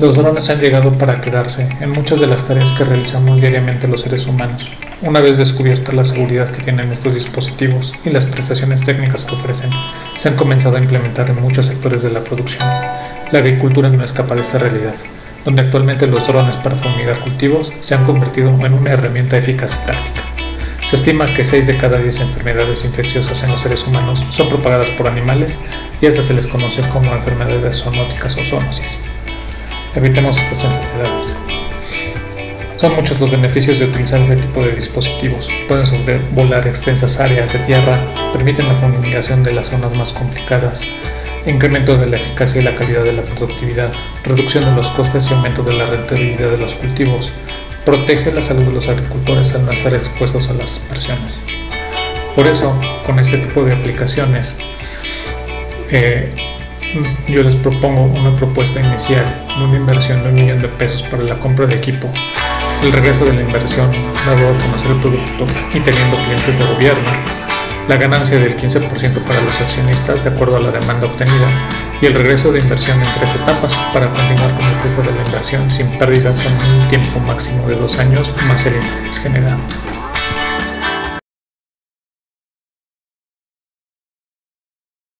Los drones han llegado para quedarse en muchas de las tareas que realizamos diariamente los seres humanos. Una vez descubierta la seguridad que tienen estos dispositivos y las prestaciones técnicas que ofrecen, se han comenzado a implementar en muchos sectores de la producción. La agricultura no escapa de esta realidad, donde actualmente los drones para fumigar cultivos se han convertido en una herramienta eficaz y práctica. Se estima que 6 de cada 10 enfermedades infecciosas en los seres humanos son propagadas por animales y hasta se les conoce como enfermedades zoonóticas o zoonosis. Evitemos estas enfermedades. Son muchos los beneficios de utilizar este tipo de dispositivos. Pueden sobrevolar extensas áreas de tierra, permiten la fumigación de las zonas más complicadas, incremento de la eficacia y la calidad de la productividad, reducción de los costes y aumento de la rentabilidad de los cultivos, protege la salud de los agricultores al no estar expuestos a las aspersiones. Por eso, con este tipo de aplicaciones, eh, yo les propongo una propuesta inicial de una inversión de un millón de pesos para la compra de equipo, el regreso de la inversión dado a conocer el producto y teniendo clientes de gobierno, la ganancia del 15% para los accionistas de acuerdo a la demanda obtenida y el regreso de inversión en tres etapas para continuar con el flujo de la inversión sin pérdidas en un tiempo máximo de dos años más el interés generado.